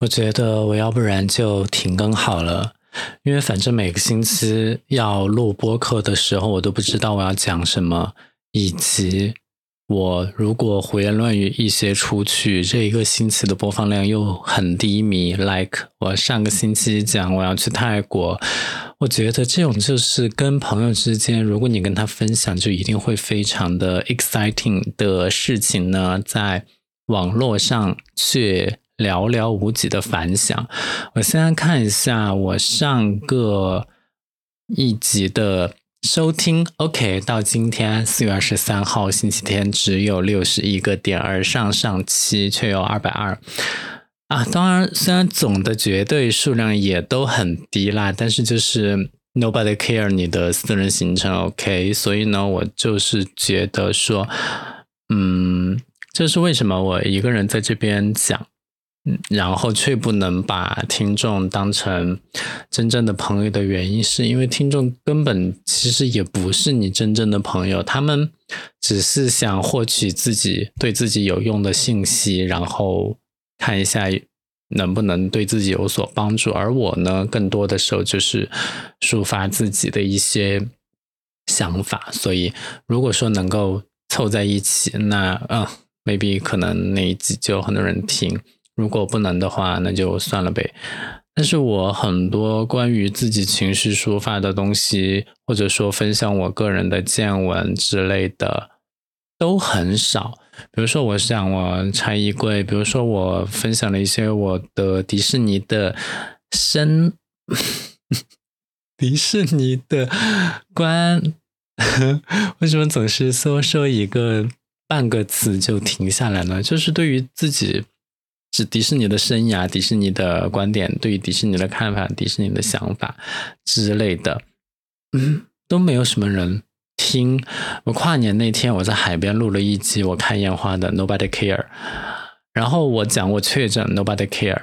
我觉得我要不然就停更好了，因为反正每个星期要录播客的时候，我都不知道我要讲什么，以及我如果胡言乱语一些出去，这一个星期的播放量又很低迷。Like 我上个星期讲我要去泰国，我觉得这种就是跟朋友之间，如果你跟他分享，就一定会非常的 exciting 的事情呢，在网络上却。寥寥无几的反响。我现在看一下我上个一集的收听，OK，到今天四月二十三号星期天只有六十一个点，而上上期却有二百二啊。当然，虽然总的绝对数量也都很低啦，但是就是 nobody care 你的私人行程，OK。所以呢，我就是觉得说，嗯，这是为什么我一个人在这边讲。然后却不能把听众当成真正的朋友的原因，是因为听众根本其实也不是你真正的朋友，他们只是想获取自己对自己有用的信息，然后看一下能不能对自己有所帮助。而我呢，更多的时候就是抒发自己的一些想法。所以，如果说能够凑在一起，那嗯，maybe 可能那一集就很多人听。如果不能的话，那就算了呗。但是我很多关于自己情绪抒发的东西，或者说分享我个人的见闻之类的，都很少。比如说，我想我拆衣柜，比如说我分享了一些我的迪士尼的生，迪士尼的观，为什么总是说说一个半个词就停下来呢？就是对于自己。是迪士尼的生涯、迪士尼的观点、对于迪士尼的看法、迪士尼的想法之类的，嗯，都没有什么人听。我跨年那天，我在海边录了一集我看烟花的，Nobody Care。然后我讲我确诊，Nobody Care。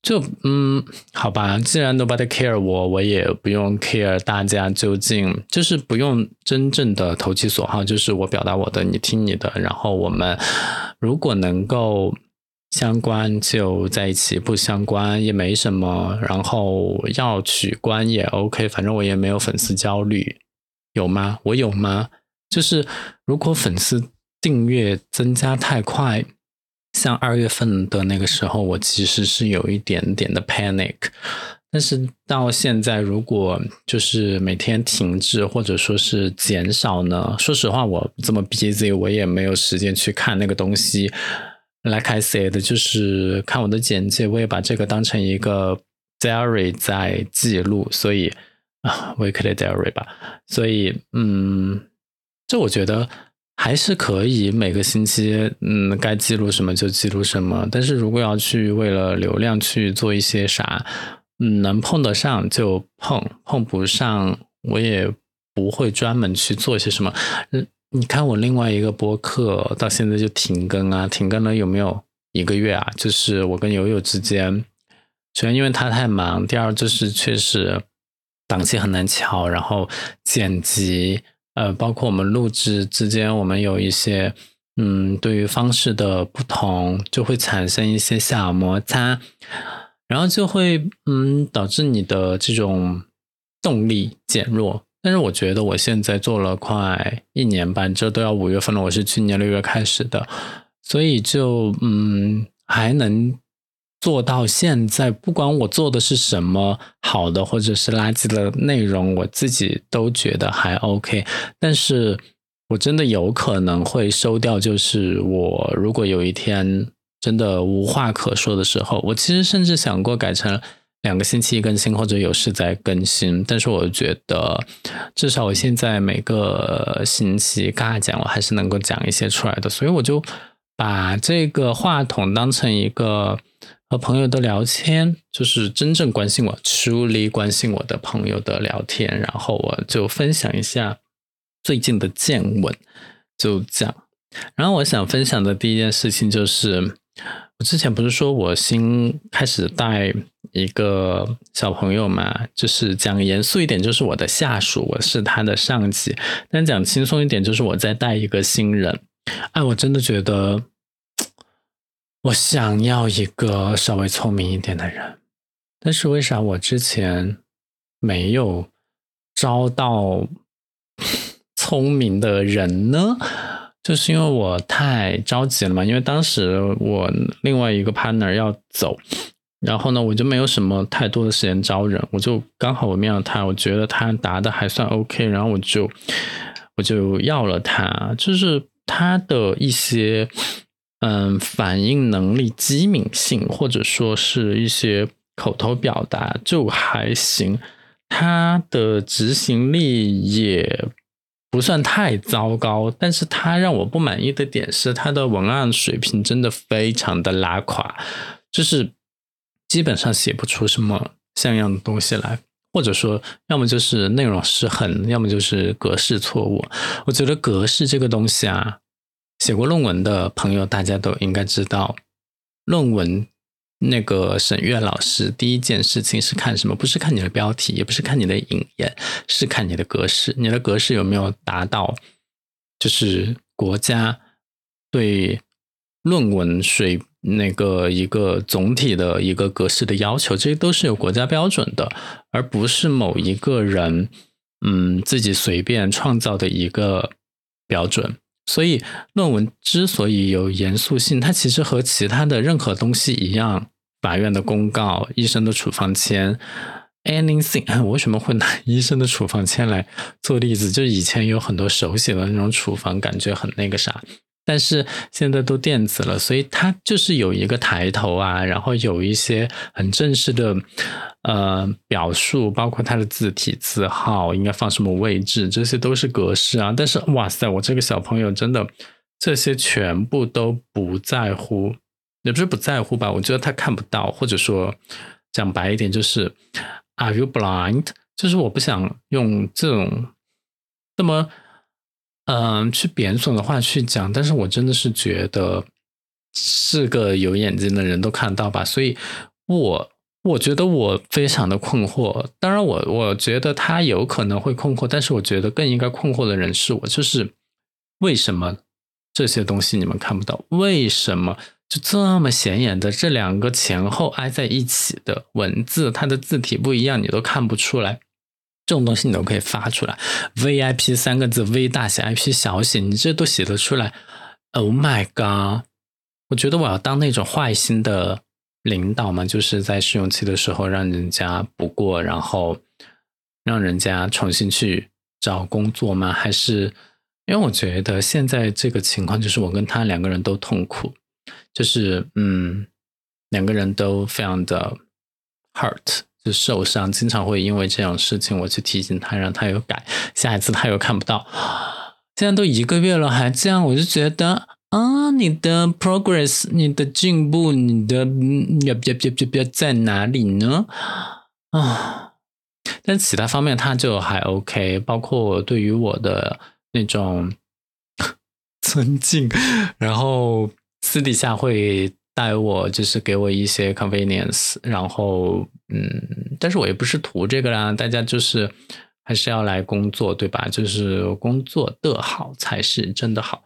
就嗯，好吧，既然 Nobody Care 我，我也不用 care 大家究竟，就是不用真正的投其所好，就是我表达我的，你听你的。然后我们如果能够。相关就在一起，不相关也没什么。然后要取关也 OK，反正我也没有粉丝焦虑，有吗？我有吗？就是如果粉丝订阅增加太快，像二月份的那个时候，我其实是有一点点的 panic。但是到现在，如果就是每天停滞或者说是减少呢？说实话，我这么 busy，我也没有时间去看那个东西。Like I said，就是看我的简介，我也把这个当成一个 diary 在记录，所以啊，weekly diary 吧。所以，嗯，这我觉得还是可以，每个星期，嗯，该记录什么就记录什么。但是如果要去为了流量去做一些啥，嗯，能碰得上就碰，碰不上我也不会专门去做些什么。嗯。你看我另外一个播客到现在就停更啊，停更了有没有一个月啊？就是我跟友友之间，首先因为他太忙，第二就是确实档期很难敲，然后剪辑，呃，包括我们录制之间，我们有一些嗯，对于方式的不同，就会产生一些小摩擦，然后就会嗯，导致你的这种动力减弱。但是我觉得我现在做了快一年半，这都要五月份了。我是去年六月开始的，所以就嗯还能做到现在。不管我做的是什么好的或者是垃圾的内容，我自己都觉得还 OK。但是我真的有可能会收掉，就是我如果有一天真的无话可说的时候，我其实甚至想过改成。两个星期一更新，或者有事再更新。但是我觉得，至少我现在每个星期尬讲，我还是能够讲一些出来的。所以我就把这个话筒当成一个和朋友的聊天，就是真正关心我、熟虑关心我的朋友的聊天。然后我就分享一下最近的见闻，就这样。然后我想分享的第一件事情就是。我之前不是说我新开始带一个小朋友嘛，就是讲严肃一点，就是我的下属，我是他的上级；但讲轻松一点，就是我在带一个新人。哎，我真的觉得，我想要一个稍微聪明一点的人，但是为啥我之前没有招到聪明的人呢？就是因为我太着急了嘛，因为当时我另外一个 partner 要走，然后呢，我就没有什么太多的时间招人，我就刚好我面了他，我觉得他答的还算 OK，然后我就我就要了他，就是他的一些嗯反应能力、机敏性，或者说是一些口头表达就还行，他的执行力也。不算太糟糕，但是他让我不满意的点是他的文案水平真的非常的拉垮，就是基本上写不出什么像样的东西来，或者说要么就是内容失衡，要么就是格式错误。我觉得格式这个东西啊，写过论文的朋友大家都应该知道，论文。那个审阅老师第一件事情是看什么？不是看你的标题，也不是看你的引言，是看你的格式。你的格式有没有达到，就是国家对论文水那个一个总体的一个格式的要求？这些都是有国家标准的，而不是某一个人嗯自己随便创造的一个标准。所以，论文之所以有严肃性，它其实和其他的任何东西一样，法院的公告、医生的处方签，anything。我为什么会拿医生的处方签来做例子？就以前有很多手写的那种处方，感觉很那个啥。但是现在都电子了，所以它就是有一个抬头啊，然后有一些很正式的呃表述，包括它的字体字号应该放什么位置，这些都是格式啊。但是哇塞，我这个小朋友真的这些全部都不在乎，也不是不在乎吧？我觉得他看不到，或者说讲白一点就是 Are you blind？就是我不想用这种那么。嗯，去贬损的话去讲，但是我真的是觉得是个有眼睛的人都看到吧，所以我我觉得我非常的困惑。当然，我我觉得他有可能会困惑，但是我觉得更应该困惑的人是我，就是为什么这些东西你们看不到？为什么就这么显眼的这两个前后挨在一起的文字，它的字体不一样，你都看不出来？这种东西你都可以发出来，VIP 三个字，V 大写，IP 小写，你这都写得出来。Oh my god！我觉得我要当那种坏心的领导嘛，就是在试用期的时候让人家不过，然后让人家重新去找工作吗？还是因为我觉得现在这个情况就是我跟他两个人都痛苦，就是嗯，两个人都非常的 hurt。就受伤，经常会因为这种事情，我去提醒他，让他有改，下一次他又看不到。现在都一个月了，还这样，我就觉得啊，你的 progress，你的进步，你的要要要要要在哪里呢？啊，但其他方面他就还 OK，包括对于我的那种 尊敬，然后私底下会。带我就是给我一些 convenience，然后嗯，但是我也不是图这个啦，大家就是还是要来工作，对吧？就是工作的好才是真的好。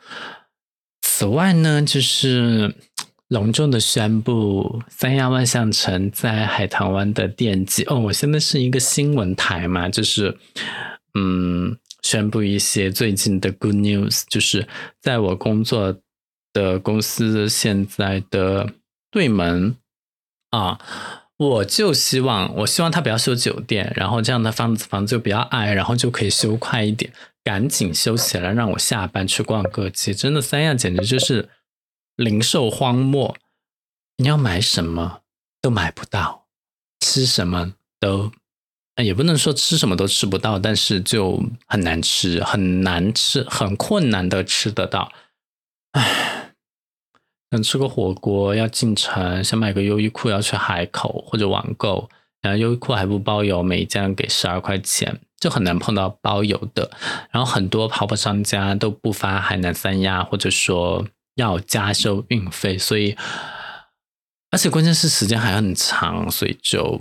此外呢，就是隆重的宣布三亚万象城在海棠湾的奠基哦，我现在是一个新闻台嘛，就是嗯，宣布一些最近的 good news，就是在我工作。的公司现在的对门啊，我就希望，我希望他不要修酒店，然后这样的房子房子就比较矮，然后就可以修快一点，赶紧修起来，让我下班去逛个街。真的，三亚简直就是零售荒漠，你要买什么都买不到，吃什么都也不能说吃什么都吃不到，但是就很难吃，很难吃，很困难的吃得到，唉。想吃个火锅要进城，想买个优衣库要去海口或者网购，然后优衣库还不包邮，每一件给十二块钱，就很难碰到包邮的。然后很多淘宝商家都不发海南三亚，或者说要加收运费，所以而且关键是时间还很长，所以就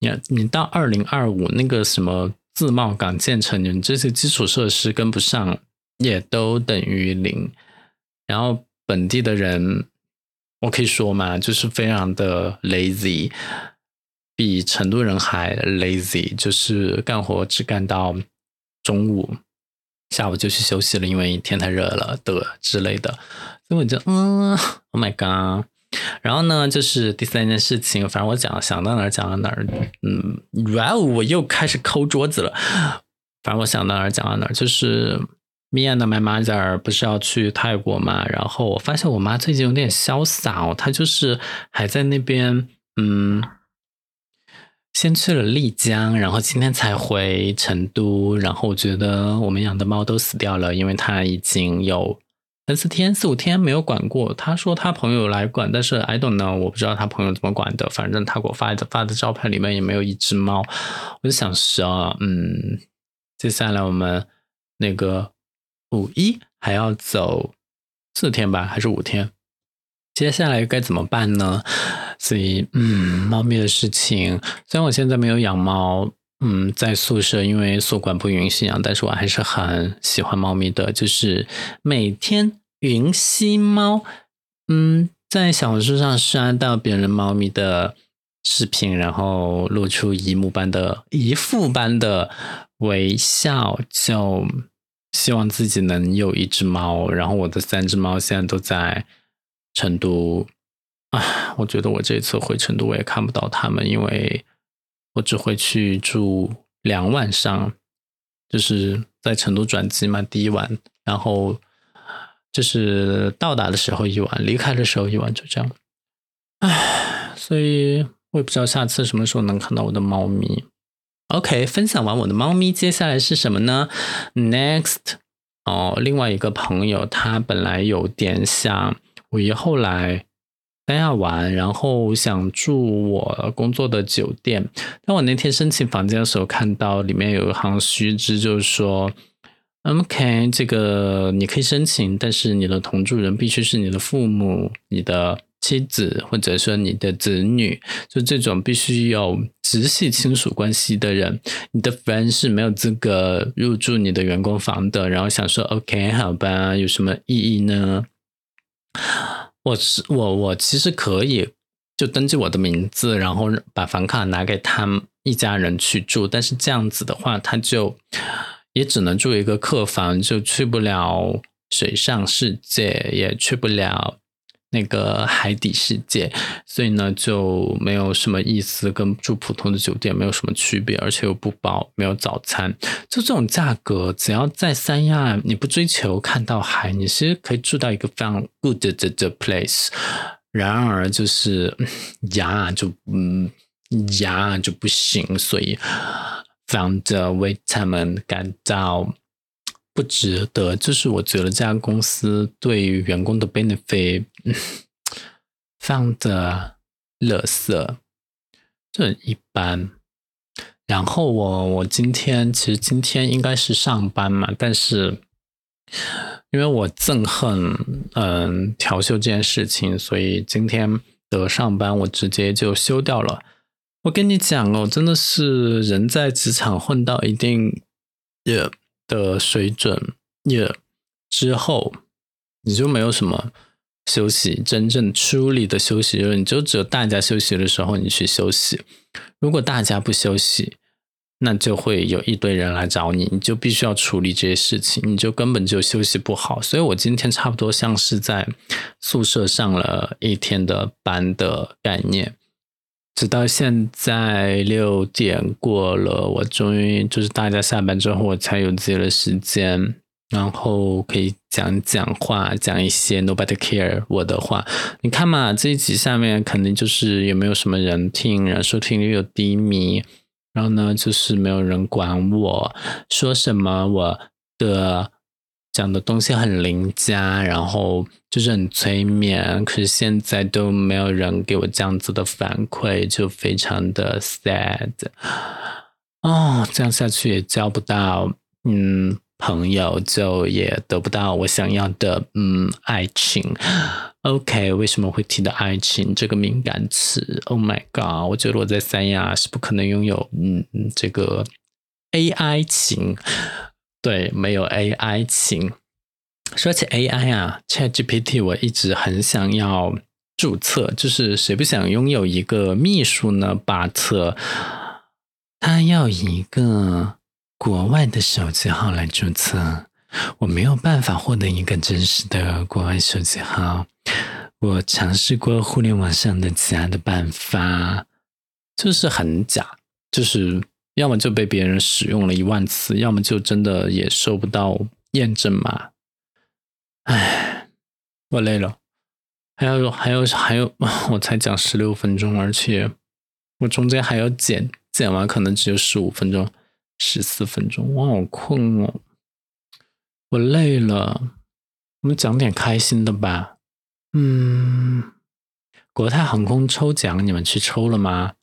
你你到二零二五那个什么自贸港建成，你这些基础设施跟不上，也都等于零。然后本地的人我可以说嘛，就是非常的 lazy，比成都人还 lazy，就是干活只干到中午，下午就去休息了，因为天太热了的之类的。所以我就嗯，Oh my god！然后呢，就是第三件事情，反正我讲想到哪儿讲到哪儿，嗯，哇哦，我又开始抠桌子了。反正我想到哪儿讲到哪儿，就是 me and my mother 不是要去泰国嘛？然后我发现我妈最近有点潇洒哦，她就是还在那边，嗯，先去了丽江，然后今天才回成都。然后我觉得我们养的猫都死掉了，因为它已经有三四天、四五天没有管过。他说他朋友来管，但是 I don't know，我不知道他朋友怎么管的。反正他给我发的发的照片里面也没有一只猫，我就想说，嗯。接下来我们那个五一还要走四天吧，还是五天？接下来该怎么办呢？所以，嗯，猫咪的事情，虽然我现在没有养猫，嗯，在宿舍因为宿管不允许养，但是我还是很喜欢猫咪的，就是每天云吸猫，嗯，在小红书上刷到别人猫咪的视频，然后露出一幕般的一副般的。微笑，就希望自己能有一只猫。然后我的三只猫现在都在成都啊。我觉得我这次回成都我也看不到它们，因为我只会去住两晚上，就是在成都转机嘛，第一晚，然后就是到达的时候一晚，离开的时候一晚，就这样。唉，所以我也不知道下次什么时候能看到我的猫咪。OK，分享完我的猫咪，接下来是什么呢？Next，哦，另外一个朋友，他本来有点想五一后来三亚玩，然后想住我工作的酒店。但我那天申请房间的时候，看到里面有一行须知，就是说，OK，这个你可以申请，但是你的同住人必须是你的父母、你的。妻子或者说你的子女，就这种必须有直系亲属关系的人，你的 friend 是没有资格入住你的员工房的。然后想说，OK，好吧，有什么意义呢？我是我我其实可以就登记我的名字，然后把房卡拿给他一家人去住，但是这样子的话，他就也只能住一个客房，就去不了水上世界，也去不了。那个海底世界，所以呢就没有什么意思，跟住普通的酒店没有什么区别，而且又不包，没有早餐，就这种价格，只要在三亚，你不追求看到海，你其实可以住到一个非常 good 的的 place。然而就是牙，就嗯牙就不行，所以非常的为他们感到。不值得，就是我觉得这家公司对员工的 benefit 非常的垃圾，这很一般。然后我我今天其实今天应该是上班嘛，但是因为我憎恨嗯调休这件事情，所以今天的上班我直接就休掉了。我跟你讲哦，真的是人在职场混到一定也。的水准也之后，你就没有什么休息，真正出力的休息，就是你就只有大家休息的时候你去休息。如果大家不休息，那就会有一堆人来找你，你就必须要处理这些事情，你就根本就休息不好。所以我今天差不多像是在宿舍上了一天的班的概念。直到现在六点过了，我终于就是大家下班之后，我才有自己的时间，然后可以讲讲话，讲一些 nobody care 我的话。你看嘛，这一集下面肯定就是也没有什么人听，然后收听率又低迷，然后呢，就是没有人管我说什么，我的。讲的东西很邻家，然后就是很催眠，可是现在都没有人给我这样子的反馈，就非常的 sad。哦，这样下去也交不到嗯朋友，就也得不到我想要的嗯爱情。OK，为什么会提到爱情这个敏感词？Oh my god！我觉得我在三亚是不可能拥有嗯这个 AI 情。对，没有 AI 情。说起 AI 啊，ChatGPT，我一直很想要注册，就是谁不想拥有一个秘书呢巴特他要一个国外的手机号来注册，我没有办法获得一个真实的国外手机号。我尝试过互联网上的其他的办法，就是很假，就是要么就被别人使用了一万次，要么就真的也收不到验证码。唉，我累了，还有还有还有，我才讲十六分钟，而且我中间还要剪，剪完可能只有十五分钟、十四分钟，我好困哦，我累了，我们讲点开心的吧。嗯，国泰航空抽奖，你们去抽了吗？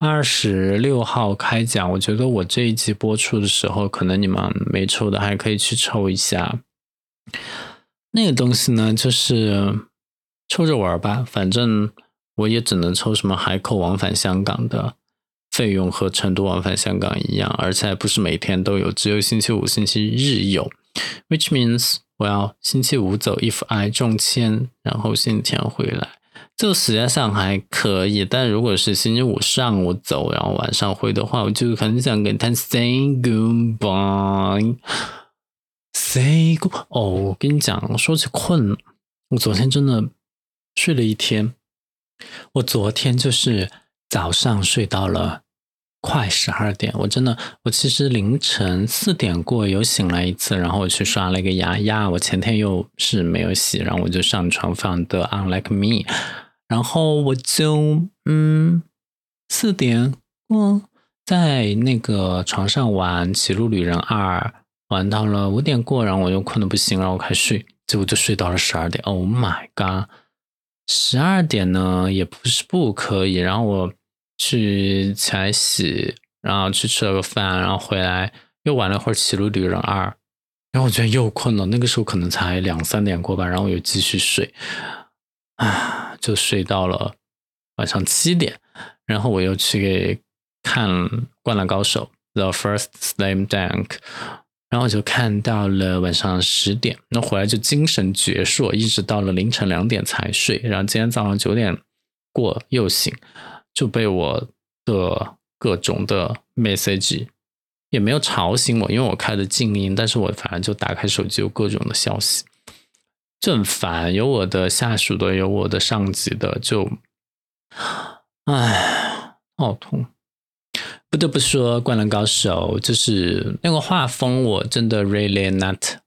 二十六号开奖，我觉得我这一集播出的时候，可能你们没抽的还可以去抽一下。那个东西呢，就是抽着玩吧，反正我也只能抽什么海口往返香港的费用和成都往返香港一样，而且不是每天都有，只有星期五、星期日有，which means。我要星期五走，if I 中签，然后星期天回来，就时间上还可以。但如果是星期五上午走，然后晚上回的话，我就很想跟他 say goodbye。say good 哦，我跟你讲，说起困，我昨天真的睡了一天。我昨天就是早上睡到了。快十二点，我真的，我其实凌晨四点过有醒来一次，然后我去刷了一个牙，牙我前天又是没有洗，然后我就上床放的 Unlike Me，然后我就嗯四点过在那个床上玩《骑路旅人二》，玩到了五点过，然后我又困得不行，然后我开始睡，结果就睡到了十二点。Oh my god，十二点呢也不是不可以，然后我。去起来洗，然后去吃了个饭，然后回来又玩了会儿《骑路旅人二》，然后我觉得又困了。那个时候可能才两三点过吧，然后我又继续睡，啊，就睡到了晚上七点。然后我又去给看《灌篮高手》The First Slam Dunk，然后就看到了晚上十点。那回来就精神矍铄，一直到了凌晨两点才睡。然后今天早上九点过又醒。就被我的各种的 message 也没有吵醒我，因为我开的静音，但是我反正就打开手机，有各种的消息，就很烦。有我的下属的，有我的上级的，就，唉，好痛。不得不说，《灌篮高手》就是那个画风，我真的 really not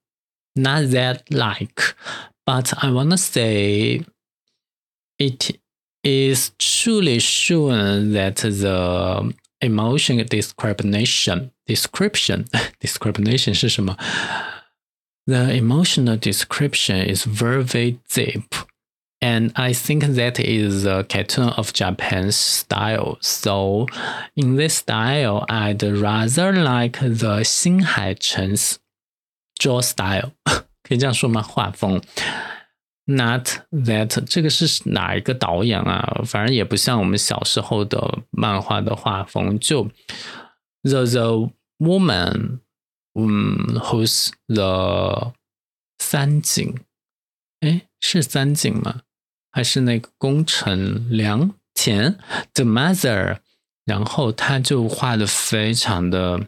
not that like，but I wanna say it. is truly shown that the emotion description description description 是什么 ？The emotional description is very deep. And I think that is a cartoon of Japan's style. So, in this style, I'd rather like the 新海诚 draw style. 可以这样说吗？画风。Not that 这个是哪一个导演啊？反正也不像我们小时候的漫画的画风。就 the the woman， 嗯，who's the 三井？哎，是三井吗？还是那个宫城良田？The mother，然后他就画的非常的，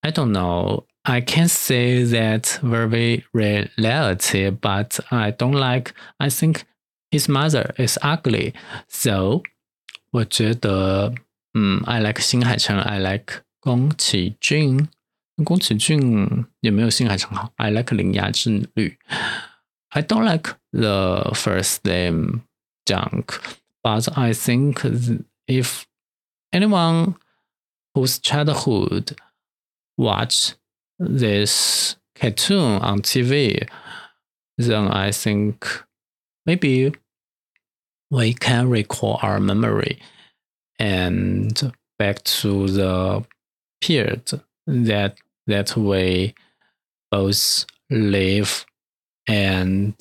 I don't know。I can say that very reality, but I don't like. I think his mother is ugly. So，我觉得，嗯，I like 新海诚，I like 宫崎骏。 宫崎骏也没有新海诚好。I like 铃芽之旅。I don't like the first name junk, but I think if anyone whose childhood watch this cartoon on TV, then I think maybe we can recall our memory and back to the period that that we both live and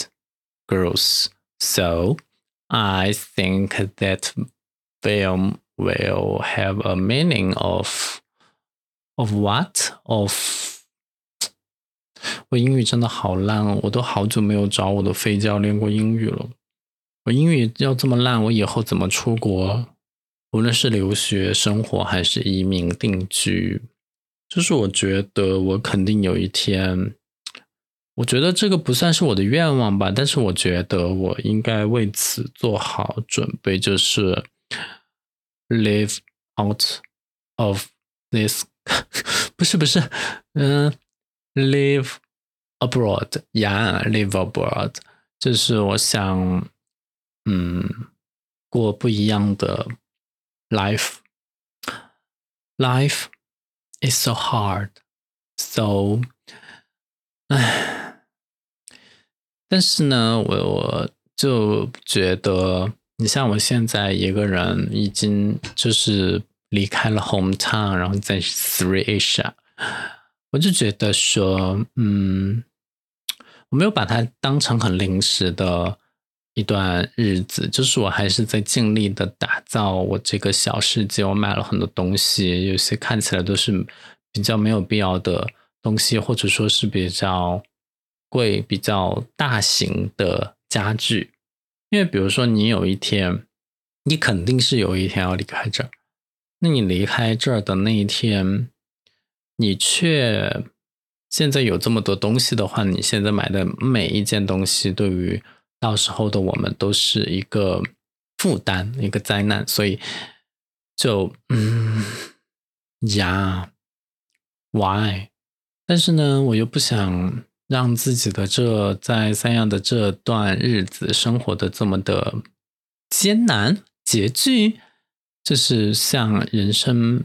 grows. So I think that film will have a meaning of of what of 我英语真的好烂哦！我都好久没有找我的飞教练过英语了。 我英语要这么烂，我以后怎么出国？无论是留学生活还是移民定居， 就是我觉得我肯定有一天，我觉得这个不算是我的愿望吧，但是我觉得我应该为此做好准备，就是 live out of this，不是不是，嗯，live abroad，yeah，live abroad，就是我想，嗯，过不一样的。life life It's so hard so 唉，但是呢，我我就觉得，你像我现在一个人已经就是离开了 hometown，然后在 Three Asia，我就觉得说，嗯，我没有把它当成很临时的。一段日子，就是我还是在尽力的打造我这个小世界。我买了很多东西，有些看起来都是比较没有必要的东西，或者说是比较贵、比较大型的家具。因为比如说，你有一天，你肯定是有一天要离开这儿，那你离开这儿的那一天，你却现在有这么多东西的话，你现在买的每一件东西对于到时候的我们都是一个负担，一个灾难，所以就嗯呀，why？但是呢，我又不想让自己的这在三亚的这段日子生活的这么的艰难拮据，就是像人生，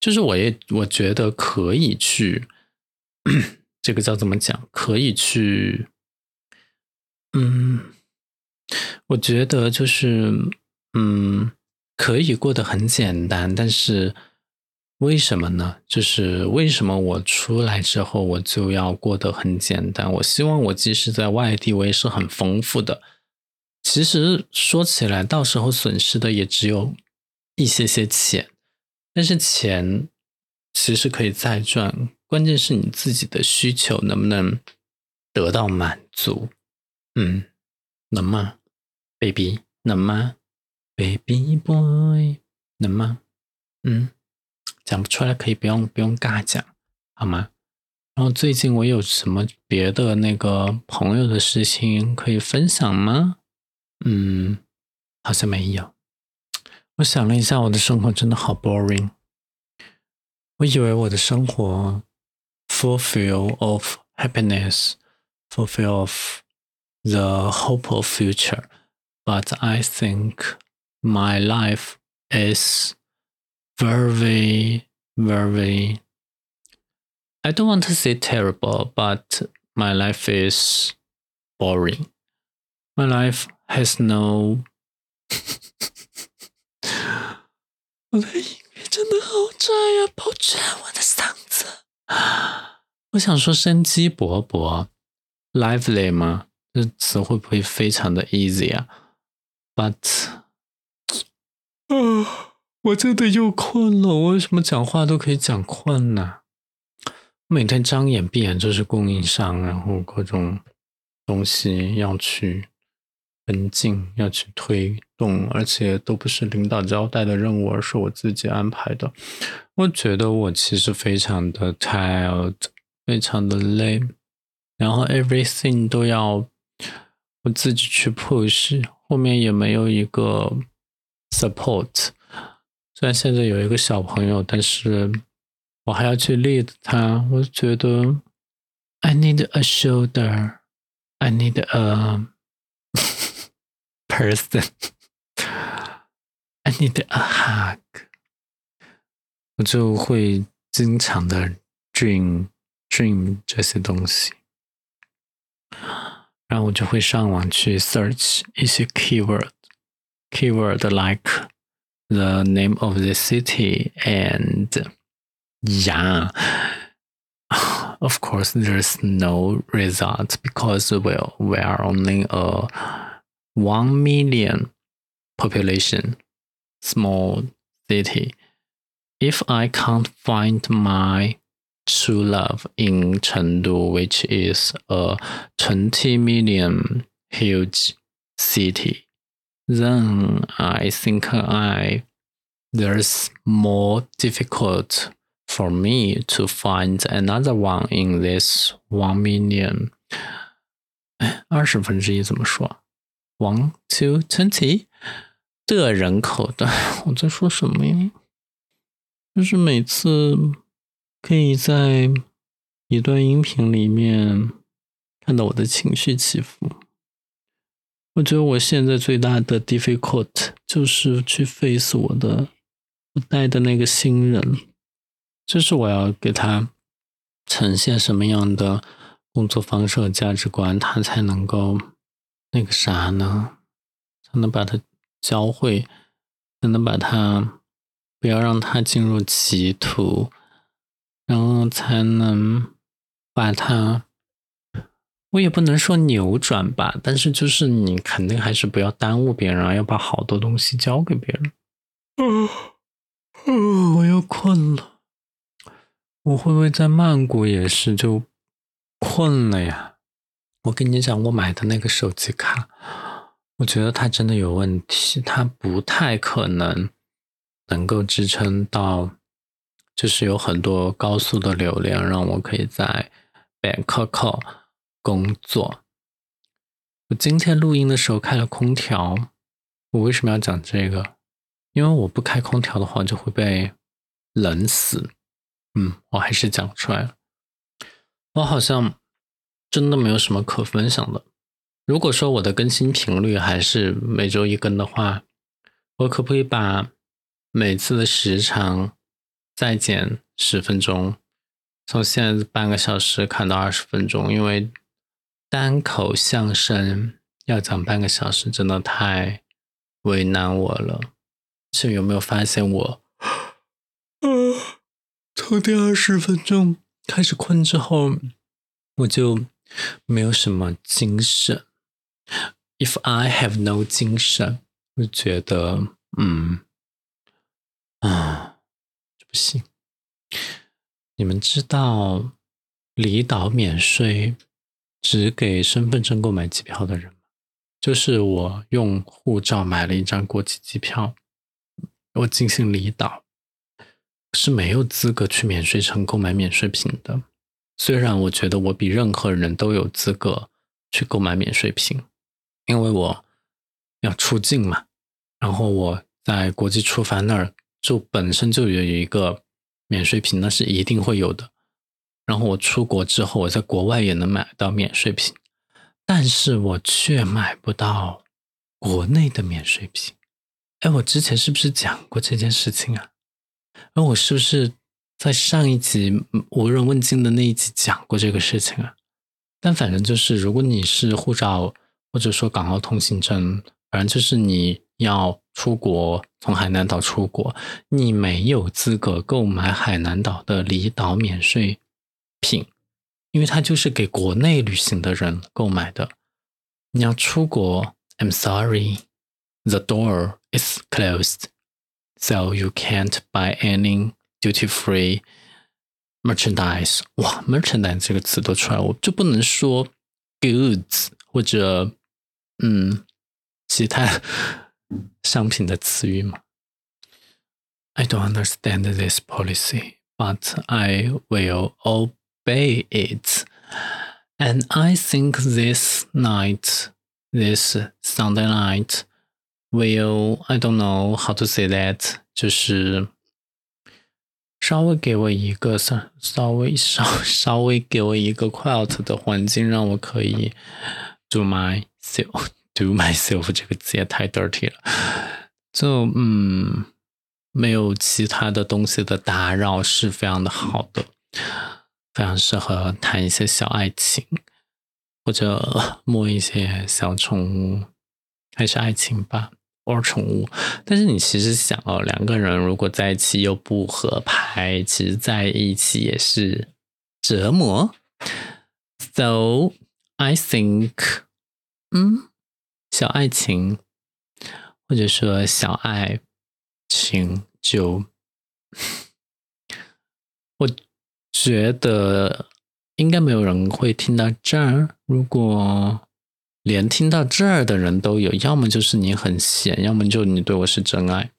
就是我也我觉得可以去，这个叫怎么讲？可以去。嗯，我觉得就是，嗯，可以过得很简单，但是为什么呢？就是为什么我出来之后我就要过得很简单？我希望我即使在外地，我也是很丰富的。其实说起来，到时候损失的也只有一些些钱，但是钱其实可以再赚，关键是你自己的需求能不能得到满足。嗯，能吗，baby？能吗，baby boy？能吗？嗯，讲不出来可以不用不用尬讲，好吗？然后最近我有什么别的那个朋友的事情可以分享吗？嗯，好像没有。我想了一下，我的生活真的好 boring。我以为我的生活 fulfill of happiness，fulfill of the hope of future, but I think my life is very, very. I don't want to say terrible, but my life is boring. My life has no. 我的音乐真的好差呀！抱歉，我的嗓子。我想说生机勃勃，lively 吗？ 这词会不会非常的 easy 啊？But，啊，我真的又困了。我为什么讲话都可以讲困呢？每天张眼闭眼就是供应商，然后各种东西要去跟进，要去推动，而且都不是领导交代的任务，而是我自己安排的。我觉得我其实非常的 tired，非常的累，然后 everything 都要。我自己去 push，后面也没有一个 support。虽然现在有一个小朋友，但是我还要去 lead 他。我觉得 I need a shoulder, I need a person, I need a hug。我就会经常的 dream dream 这些东西。然后我就会上网去 search 一些 keyword，keyword like the name of the city and yeah. Of course, there's no result because well, we are only a one million population small city. If I can't find my true love in Chengdu, which is a 20 million huge city. then I think I there's more difficult for me to find another one in this one million。哎，二十分之一怎么说？One to twenty 的人口的，我在说什么呀？就是每次 可以在一段音频里面看到我的情绪起伏。我觉得我现在最大的 difficult 就是去 face 我的我带的那个新人，就是我要给他呈现什么样的工作方式和价值观，他才能够那个啥呢？才能把他教会，才能把他不要让他进入歧途，然后才能把它。我也不能说扭转吧，但是就是你肯定还是不要耽误别人，要把好多东西交给别人。嗯，嗯，我又困了。我会不会在曼谷也是就困了呀？我跟你讲，我买的那个手机卡，我觉得它真的有问题，它不太可能能够支撑到，就是有很多高速的流量，让我可以在 Bangkok。工作。我今天录音的时候开了空调。我为什么要讲这个？因为我不开空调的话就会被冷死。嗯，我还是讲出来了。我好像真的没有什么可分享的。如果说我的更新频率还是每周一更的话，我可不可以把每次的时长再减十分钟，从现在半个小时砍到二十分钟？因为单口相声要讲半个小时，真的太为难我了。是有没有发现我，从第二十分钟开始困之后，我就没有什么精神。If I have no 精神，我觉得，嗯，行。你们知道离岛免税？只给身份证购买机票的人吗就是我用护照买了一张国际机票，我进行离岛是没有资格去免税城购买免税品的。虽然我觉得我比任何人都有资格去购买免税品，因为我要出境嘛。然后我在国际出发那儿就本身就有一个免税品，那是一定会有的。然后我出国之后，我在国外也能买到免税品，但是我却买不到国内的免税品。哎，我之前是不是讲过这件事情啊？那我是不是在上一集无人问津的那一集讲过这个事情啊？但反正就是，如果你是护照或者说港澳通行证，反正就是你要出国，从海南岛出国，你没有资格购买海南岛的离岛免税。品，因为它就是给国内旅行的人购买的。你要出国，I'm sorry, the door is closed, so you can't buy any duty-free merchandise。哇，merchandise 这个词都出来，我就不能说 goods 或者嗯其他商品的词语吗？I don't understand this policy, but I will all obey it. And I think this night, this Sunday night, will I don't know how to say that，就是稍微给我一个稍稍微稍稍微给我一个 quiet 的环境，让我可以 do myself Do myself 这个字也太 dirty 了，就嗯没有其他的东西的打扰是非常的好的。非常适合谈一些小爱情，或者摸一些小宠物，还是爱情吧，或宠物。但是你其实想哦，两个人如果在一起又不合拍，其实在一起也是折磨。So I think，嗯，小爱情，或者说小爱情，就我。觉得应该没有人会听到这儿。如果连听到这儿的人都有，要么就是你很闲，要么就你对我是真爱。